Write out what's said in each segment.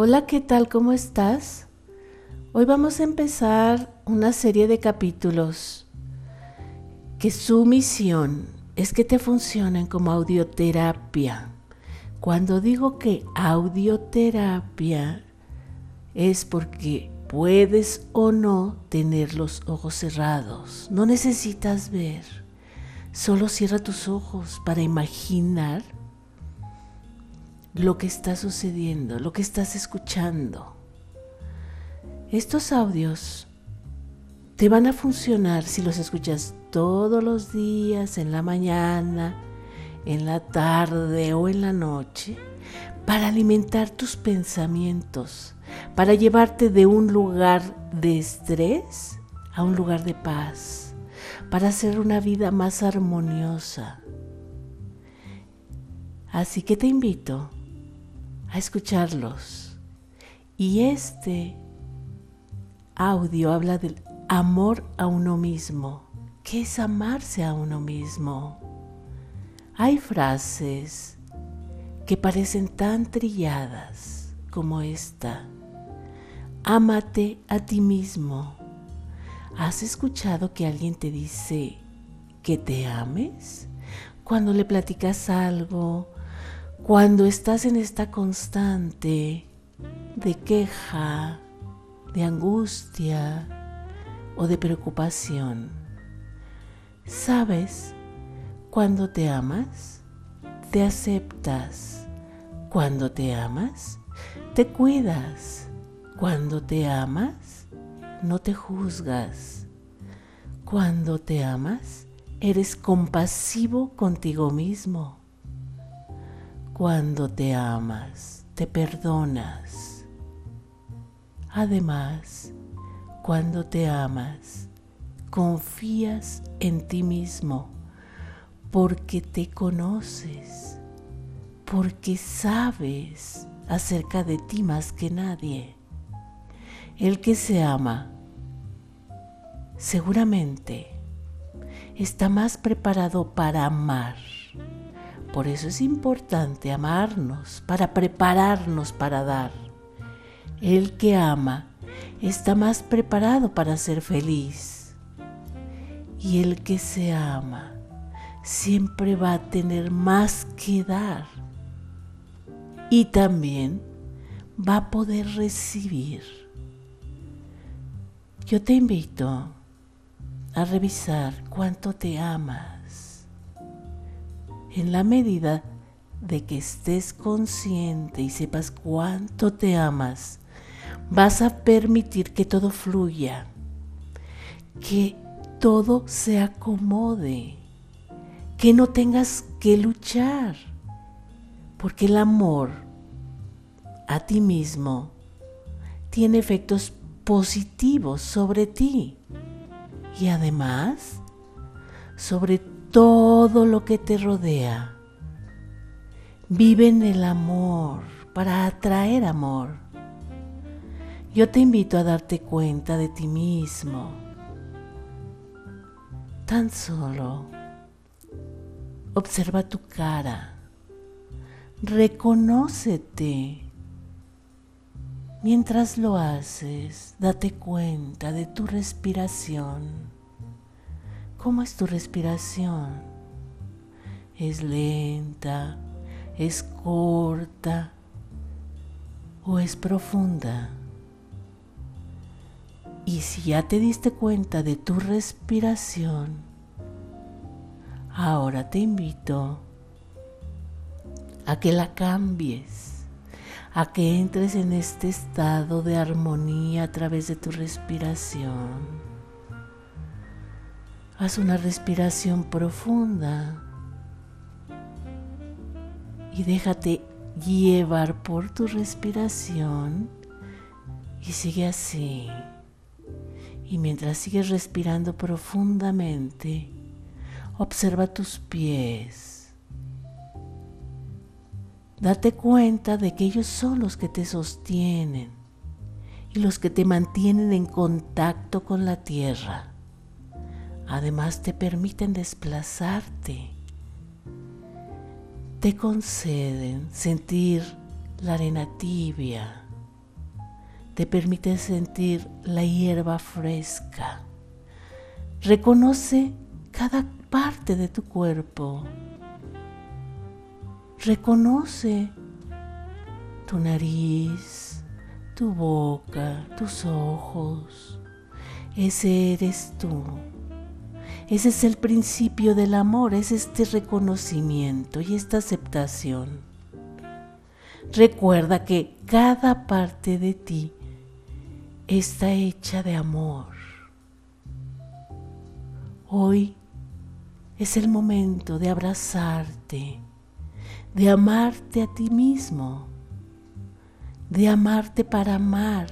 Hola, ¿qué tal? ¿Cómo estás? Hoy vamos a empezar una serie de capítulos que su misión es que te funcionen como audioterapia. Cuando digo que audioterapia es porque puedes o no tener los ojos cerrados. No necesitas ver. Solo cierra tus ojos para imaginar lo que está sucediendo, lo que estás escuchando. Estos audios te van a funcionar si los escuchas todos los días, en la mañana, en la tarde o en la noche, para alimentar tus pensamientos, para llevarte de un lugar de estrés a un lugar de paz, para hacer una vida más armoniosa. Así que te invito a escucharlos. Y este audio habla del amor a uno mismo. ¿Qué es amarse a uno mismo? Hay frases que parecen tan trilladas como esta. Ámate a ti mismo. ¿Has escuchado que alguien te dice que te ames? Cuando le platicas algo cuando estás en esta constante de queja, de angustia o de preocupación, ¿sabes? Cuando te amas, te aceptas. Cuando te amas, te cuidas. Cuando te amas, no te juzgas. Cuando te amas, eres compasivo contigo mismo. Cuando te amas, te perdonas. Además, cuando te amas, confías en ti mismo porque te conoces, porque sabes acerca de ti más que nadie. El que se ama seguramente está más preparado para amar por eso es importante amarnos, para prepararnos para dar. El que ama está más preparado para ser feliz. Y el que se ama siempre va a tener más que dar. Y también va a poder recibir. Yo te invito a revisar cuánto te amas en la medida de que estés consciente y sepas cuánto te amas, vas a permitir que todo fluya, que todo se acomode, que no tengas que luchar, porque el amor a ti mismo tiene efectos positivos sobre ti y además sobre todo lo que te rodea. Vive en el amor para atraer amor. Yo te invito a darte cuenta de ti mismo. Tan solo observa tu cara. Reconócete. Mientras lo haces, date cuenta de tu respiración. ¿Cómo es tu respiración? ¿Es lenta? ¿Es corta? ¿O es profunda? Y si ya te diste cuenta de tu respiración, ahora te invito a que la cambies, a que entres en este estado de armonía a través de tu respiración. Haz una respiración profunda y déjate llevar por tu respiración y sigue así. Y mientras sigues respirando profundamente, observa tus pies. Date cuenta de que ellos son los que te sostienen y los que te mantienen en contacto con la tierra. Además te permiten desplazarte. Te conceden sentir la arena tibia te permite sentir la hierba fresca. Reconoce cada parte de tu cuerpo. Reconoce tu nariz, tu boca, tus ojos. Ese eres tú. Ese es el principio del amor, es este reconocimiento y esta aceptación. Recuerda que cada parte de ti está hecha de amor. Hoy es el momento de abrazarte, de amarte a ti mismo, de amarte para amar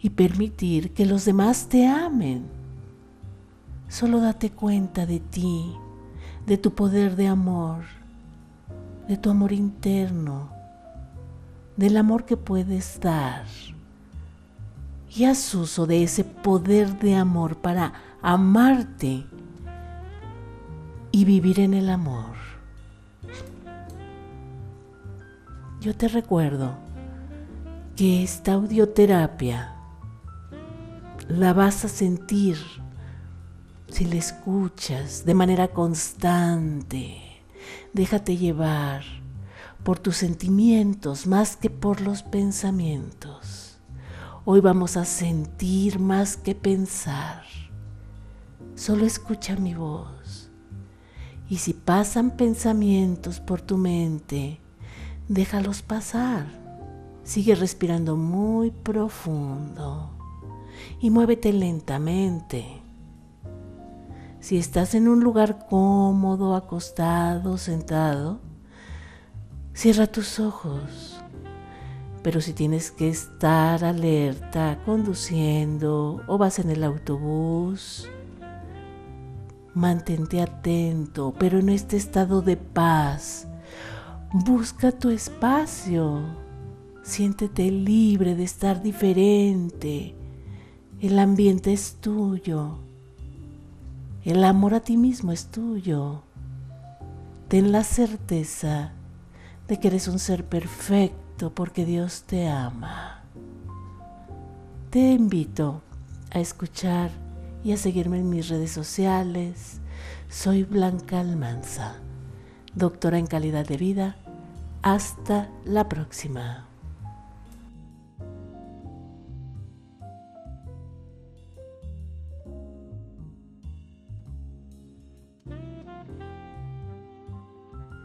y permitir que los demás te amen. Solo date cuenta de ti, de tu poder de amor, de tu amor interno, del amor que puedes dar. Y haz uso de ese poder de amor para amarte y vivir en el amor. Yo te recuerdo que esta audioterapia la vas a sentir si la escuchas de manera constante. Déjate llevar por tus sentimientos más que por los pensamientos. Hoy vamos a sentir más que pensar. Solo escucha mi voz. Y si pasan pensamientos por tu mente, déjalos pasar. Sigue respirando muy profundo y muévete lentamente. Si estás en un lugar cómodo, acostado, sentado, cierra tus ojos. Pero si tienes que estar alerta, conduciendo o vas en el autobús, Mantente atento, pero en este estado de paz. Busca tu espacio. Siéntete libre de estar diferente. El ambiente es tuyo. El amor a ti mismo es tuyo. Ten la certeza de que eres un ser perfecto porque Dios te ama. Te invito a escuchar y a seguirme en mis redes sociales. Soy Blanca Almanza, doctora en calidad de vida. Hasta la próxima.